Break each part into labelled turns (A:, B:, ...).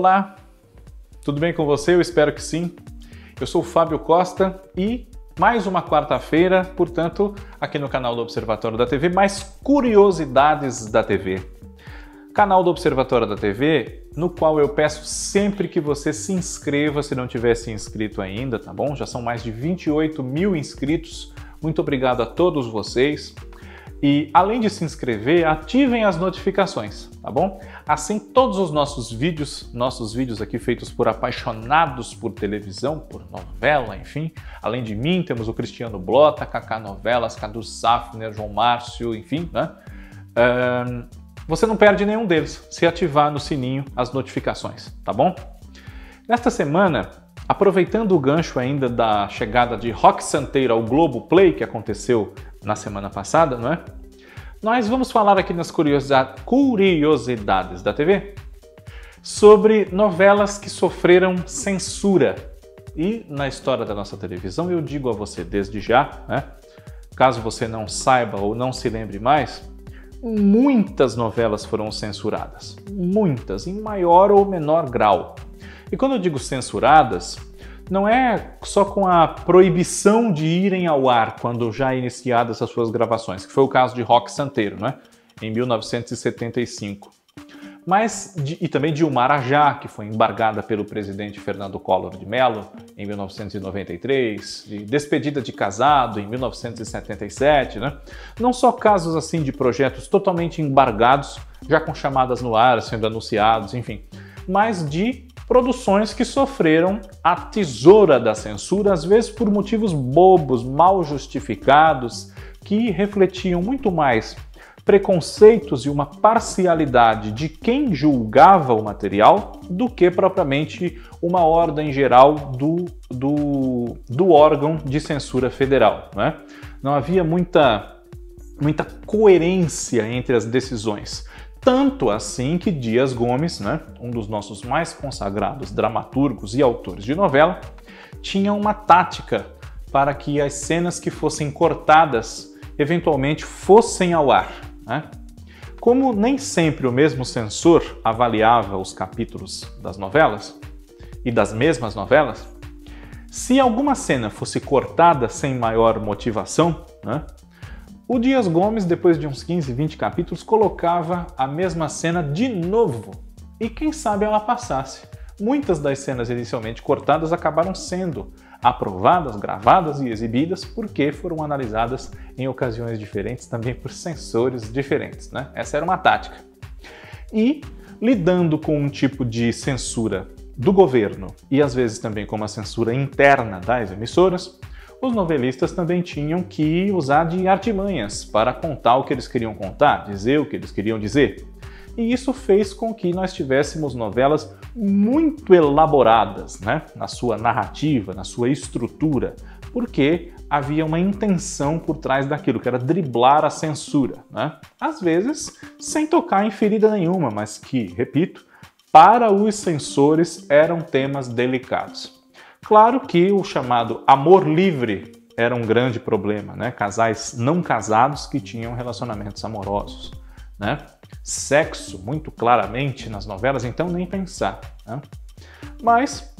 A: Olá, tudo bem com você? Eu espero que sim. Eu sou o Fábio Costa e mais uma quarta-feira, portanto, aqui no canal do Observatório da TV, mais curiosidades da TV. Canal do Observatório da TV, no qual eu peço sempre que você se inscreva se não tiver se inscrito ainda, tá bom? Já são mais de 28 mil inscritos. Muito obrigado a todos vocês. E além de se inscrever, ativem as notificações, tá bom? Assim, todos os nossos vídeos, nossos vídeos aqui feitos por apaixonados por televisão, por novela, enfim. Além de mim, temos o Cristiano Blota, Kaká Novelas, Cadu Safner, João Márcio, enfim, né? Um, você não perde nenhum deles se ativar no sininho as notificações, tá bom? Nesta semana, aproveitando o gancho ainda da chegada de Rock Santeiro ao Globo Play, que aconteceu na semana passada, não é? Nós vamos falar aqui nas curiosidades da TV sobre novelas que sofreram censura. E na história da nossa televisão, eu digo a você desde já, né? caso você não saiba ou não se lembre mais, muitas novelas foram censuradas. Muitas, em maior ou menor grau. E quando eu digo censuradas, não é só com a proibição de irem ao ar quando já iniciadas as suas gravações, que foi o caso de Rock Santeiro, né? em 1975. Mas, de, e também de Umarajá, que foi embargada pelo presidente Fernando Collor de Mello em 1993, de Despedida de Casado em 1977, né? Não só casos assim de projetos totalmente embargados, já com chamadas no ar sendo anunciados, enfim, mas de produções que sofreram a tesoura da censura, às vezes por motivos bobos, mal justificados, que refletiam muito mais preconceitos e uma parcialidade de quem julgava o material do que propriamente uma ordem geral do, do, do órgão de censura federal. Né? Não havia muita, muita coerência entre as decisões. Tanto assim que Dias Gomes, né, um dos nossos mais consagrados dramaturgos e autores de novela, tinha uma tática para que as cenas que fossem cortadas eventualmente fossem ao ar. Né? Como nem sempre o mesmo censor avaliava os capítulos das novelas e das mesmas novelas, se alguma cena fosse cortada sem maior motivação, né, o Dias Gomes, depois de uns 15, 20 capítulos, colocava a mesma cena de novo. E quem sabe ela passasse. Muitas das cenas inicialmente cortadas acabaram sendo aprovadas, gravadas e exibidas porque foram analisadas em ocasiões diferentes, também por sensores diferentes. Né? Essa era uma tática. E lidando com um tipo de censura do governo e às vezes também com uma censura interna das emissoras, os novelistas também tinham que usar de artimanhas para contar o que eles queriam contar, dizer o que eles queriam dizer. E isso fez com que nós tivéssemos novelas muito elaboradas né? na sua narrativa, na sua estrutura, porque havia uma intenção por trás daquilo, que era driblar a censura. Né? Às vezes, sem tocar em ferida nenhuma, mas que, repito, para os censores eram temas delicados. Claro que o chamado amor livre era um grande problema, né? Casais não casados que tinham relacionamentos amorosos, né? Sexo, muito claramente nas novelas, então nem pensar. Né? Mas,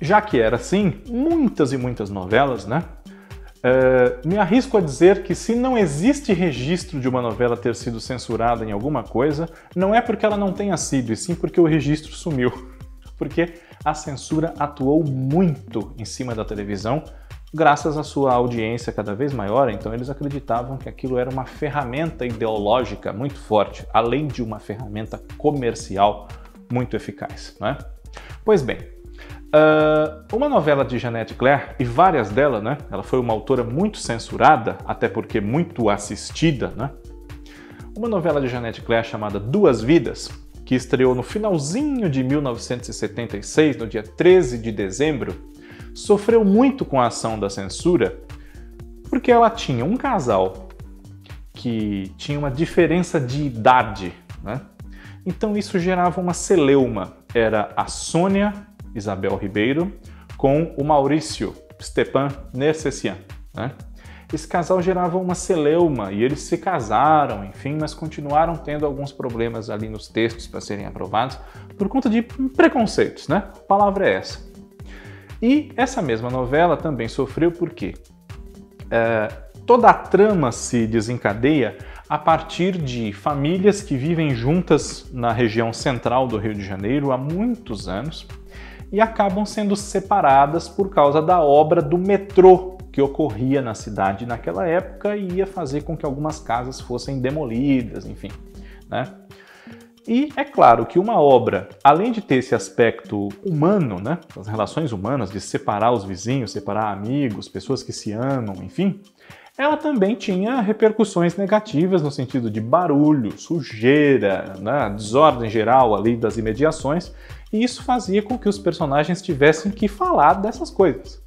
A: já que era assim, muitas e muitas novelas, né? Uh, me arrisco a dizer que se não existe registro de uma novela ter sido censurada em alguma coisa, não é porque ela não tenha sido, e sim porque o registro sumiu. Porque a censura atuou muito em cima da televisão, graças à sua audiência cada vez maior, então eles acreditavam que aquilo era uma ferramenta ideológica muito forte, além de uma ferramenta comercial muito eficaz. Né? Pois bem, uh, uma novela de Jeanette Claire, e várias delas, né? ela foi uma autora muito censurada, até porque muito assistida, né? uma novela de Jeanette Claire chamada Duas Vidas, que estreou no finalzinho de 1976, no dia 13 de dezembro, sofreu muito com a ação da censura porque ela tinha um casal que tinha uma diferença de idade, né? Então isso gerava uma celeuma. Era a Sônia Isabel Ribeiro com o Maurício Stepan Nercessian, né? Esse casal gerava uma celeuma e eles se casaram, enfim, mas continuaram tendo alguns problemas ali nos textos para serem aprovados por conta de preconceitos, né? A palavra é essa. E essa mesma novela também sofreu porque é, toda a trama se desencadeia a partir de famílias que vivem juntas na região central do Rio de Janeiro há muitos anos e acabam sendo separadas por causa da obra do metrô que ocorria na cidade naquela época e ia fazer com que algumas casas fossem demolidas, enfim. Né? E é claro que uma obra, além de ter esse aspecto humano, né, as relações humanas, de separar os vizinhos, separar amigos, pessoas que se amam, enfim, ela também tinha repercussões negativas no sentido de barulho, sujeira, né, desordem geral ali das imediações, e isso fazia com que os personagens tivessem que falar dessas coisas.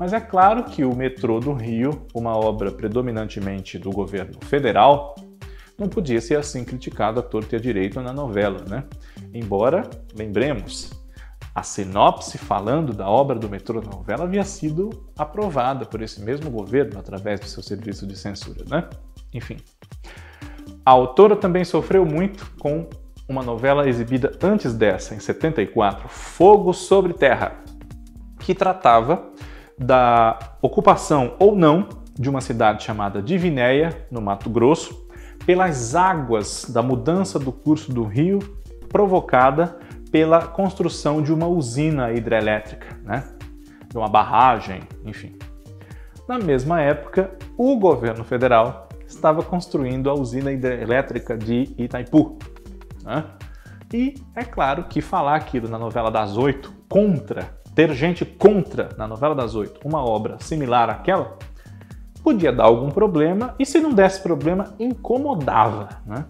A: Mas é claro que o metrô do Rio, uma obra predominantemente do governo federal, não podia ser assim criticado a torto e a direito na novela, né? Embora, lembremos, a sinopse falando da obra do metrô na novela havia sido aprovada por esse mesmo governo através do seu serviço de censura, né? Enfim. A autora também sofreu muito com uma novela exibida antes dessa, em 74, Fogo sobre Terra, que tratava da ocupação ou não de uma cidade chamada Divinéia, no Mato Grosso, pelas águas da mudança do curso do rio provocada pela construção de uma usina hidrelétrica, né? de uma barragem, enfim. Na mesma época, o governo federal estava construindo a usina hidrelétrica de Itaipu. Né? E é claro que falar aquilo na novela das oito contra ter gente contra, na novela das oito, uma obra similar àquela, podia dar algum problema e, se não desse problema, incomodava. Né?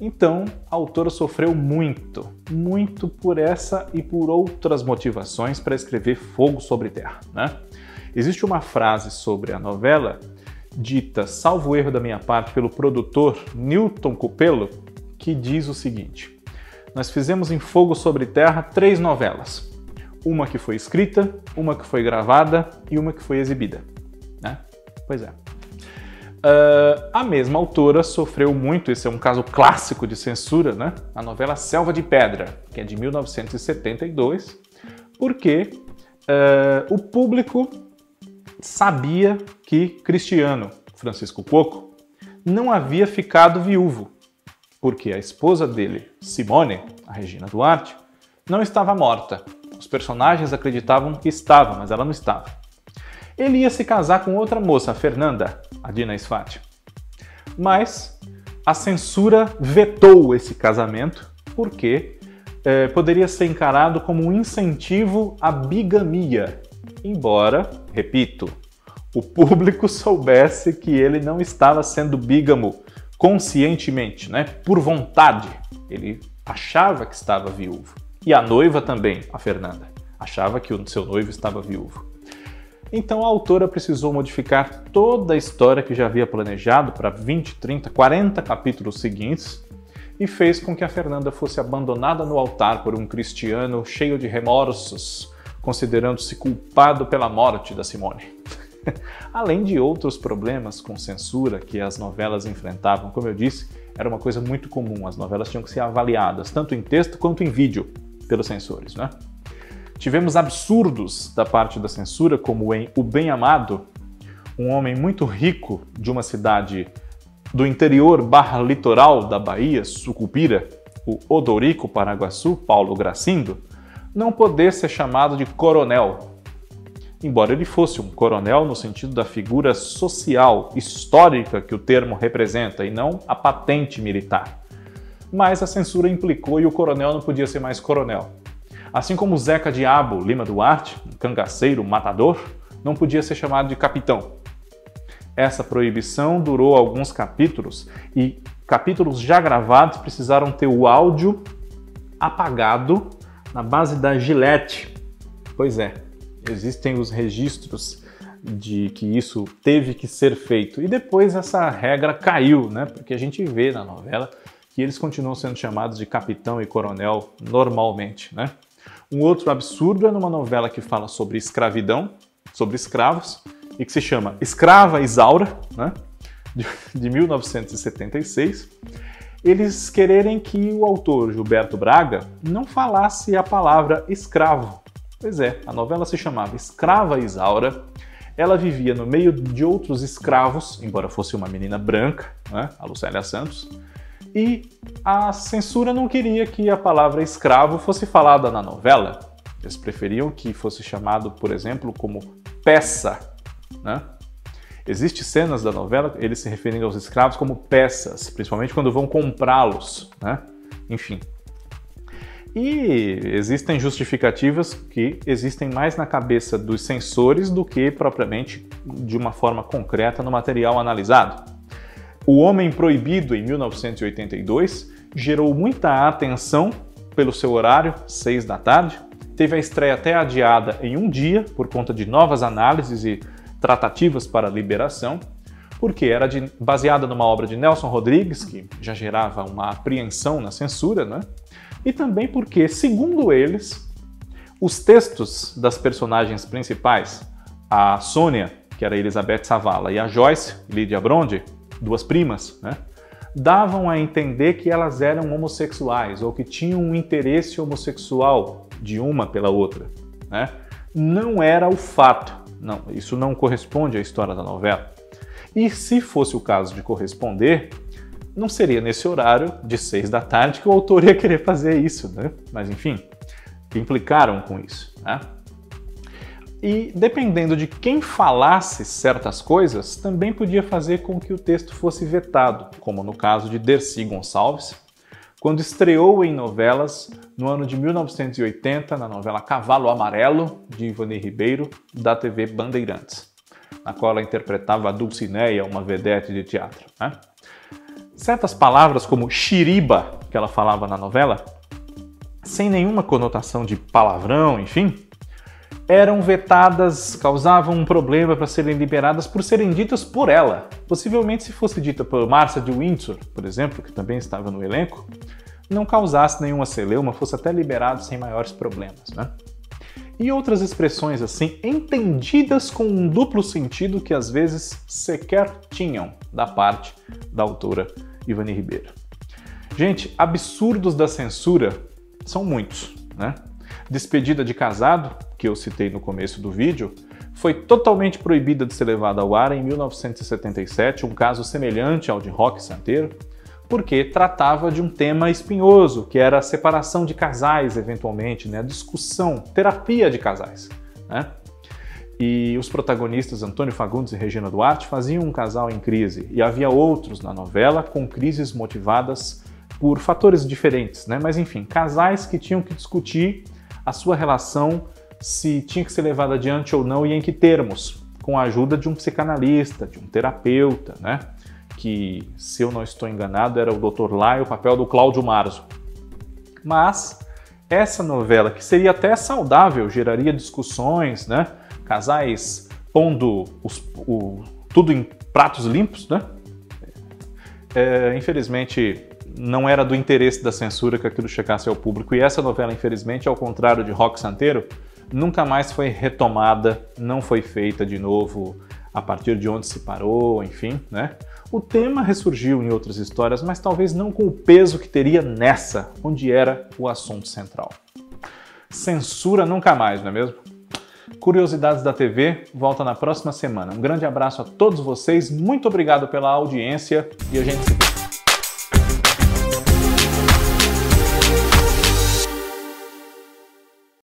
A: Então, a autora sofreu muito, muito por essa e por outras motivações para escrever Fogo sobre Terra. Né? Existe uma frase sobre a novela, dita, salvo erro da minha parte, pelo produtor Newton Cupelo, que diz o seguinte: Nós fizemos em Fogo sobre Terra três novelas uma que foi escrita, uma que foi gravada e uma que foi exibida. Né? Pois é. Uh, a mesma autora sofreu muito, esse é um caso clássico de censura, né? A novela Selva de Pedra, que é de 1972, porque uh, o público sabia que Cristiano Francisco Coco não havia ficado viúvo, porque a esposa dele, Simone, a Regina Duarte, não estava morta, os personagens acreditavam que estava, mas ela não estava. Ele ia se casar com outra moça, a Fernanda, a Dina Sfati. Mas a censura vetou esse casamento porque é, poderia ser encarado como um incentivo à bigamia, embora, repito, o público soubesse que ele não estava sendo bígamo conscientemente, né? por vontade. Ele achava que estava viúvo. E a noiva também, a Fernanda, achava que o seu noivo estava viúvo. Então a autora precisou modificar toda a história que já havia planejado para 20, 30, 40 capítulos seguintes e fez com que a Fernanda fosse abandonada no altar por um cristiano cheio de remorsos, considerando-se culpado pela morte da Simone. Além de outros problemas com censura que as novelas enfrentavam, como eu disse, era uma coisa muito comum. As novelas tinham que ser avaliadas tanto em texto quanto em vídeo pelos censores. Né? Tivemos absurdos da parte da censura, como em O Bem Amado, um homem muito rico de uma cidade do interior barra litoral da Bahia, Sucupira, o Odorico Paraguaçu, Paulo Gracindo, não poder ser chamado de coronel, embora ele fosse um coronel no sentido da figura social, histórica que o termo representa, e não a patente militar mas a censura implicou e o coronel não podia ser mais coronel. Assim como Zeca Diabo Lima Duarte, um cangaceiro matador, não podia ser chamado de capitão. Essa proibição durou alguns capítulos e capítulos já gravados precisaram ter o áudio apagado na base da Gillette. Pois é, existem os registros de que isso teve que ser feito. E depois essa regra caiu, né? Porque a gente vê na novela que eles continuam sendo chamados de capitão e coronel normalmente, né? Um outro absurdo é numa novela que fala sobre escravidão, sobre escravos, e que se chama Escrava Isaura, né? de, de 1976, eles quererem que o autor Gilberto Braga não falasse a palavra escravo. Pois é, a novela se chamava Escrava Isaura. Ela vivia no meio de outros escravos, embora fosse uma menina branca, né, a Lucélia Santos, e a censura não queria que a palavra escravo fosse falada na novela. Eles preferiam que fosse chamado, por exemplo, como peça. Né? Existem cenas da novela, eles se referindo aos escravos como peças, principalmente quando vão comprá-los. Né? Enfim. E existem justificativas que existem mais na cabeça dos censores do que propriamente de uma forma concreta no material analisado. O Homem Proibido, em 1982, gerou muita atenção pelo seu horário, 6 da tarde. Teve a estreia até adiada em um dia, por conta de novas análises e tratativas para liberação, porque era de, baseada numa obra de Nelson Rodrigues, que já gerava uma apreensão na censura, né? e também porque, segundo eles, os textos das personagens principais, a Sônia, que era Elizabeth Savala, e a Joyce, Lydia Bronte, duas primas, né? davam a entender que elas eram homossexuais ou que tinham um interesse homossexual de uma pela outra. Né? Não era o fato, não, isso não corresponde à história da novela. E se fosse o caso de corresponder, não seria nesse horário de seis da tarde que o autor ia querer fazer isso, né? Mas enfim, implicaram com isso, né? E dependendo de quem falasse certas coisas, também podia fazer com que o texto fosse vetado, como no caso de Dercy Gonçalves, quando estreou em novelas no ano de 1980 na novela Cavalo Amarelo, de Ivani Ribeiro, da TV Bandeirantes, na qual ela interpretava a Dulcineia, uma vedete de teatro. Né? Certas palavras como xiriba, que ela falava na novela, sem nenhuma conotação de palavrão, enfim, eram vetadas, causavam um problema para serem liberadas por serem ditas por ela. Possivelmente, se fosse dita por Marcia de Windsor, por exemplo, que também estava no elenco, não causasse nenhuma celeuma, fosse até liberado sem maiores problemas. Né? E outras expressões assim, entendidas com um duplo sentido que às vezes sequer tinham da parte da autora Ivani Ribeiro. Gente, absurdos da censura são muitos, né? Despedida de Casado, que eu citei no começo do vídeo, foi totalmente proibida de ser levada ao ar em 1977, um caso semelhante ao de Rock Santeiro, porque tratava de um tema espinhoso, que era a separação de casais, eventualmente, né? a discussão, terapia de casais. Né? E os protagonistas Antônio Fagundes e Regina Duarte faziam um casal em crise, e havia outros na novela com crises motivadas por fatores diferentes, né? mas enfim, casais que tinham que discutir a sua relação se tinha que ser levada adiante ou não e em que termos, com a ajuda de um psicanalista, de um terapeuta, né? Que, se eu não estou enganado, era o Dr. Lai, o papel do Cláudio Marzo. Mas essa novela, que seria até saudável, geraria discussões, né? Casais pondo os, o, tudo em pratos limpos, né? É, infelizmente, não era do interesse da censura que aquilo chegasse ao público. E essa novela, infelizmente, ao contrário de Rock Santeiro, nunca mais foi retomada, não foi feita de novo a partir de onde se parou, enfim, né? O tema ressurgiu em outras histórias, mas talvez não com o peso que teria nessa, onde era o assunto central. Censura nunca mais, não é mesmo? Curiosidades da TV volta na próxima semana. Um grande abraço a todos vocês, muito obrigado pela audiência e a gente se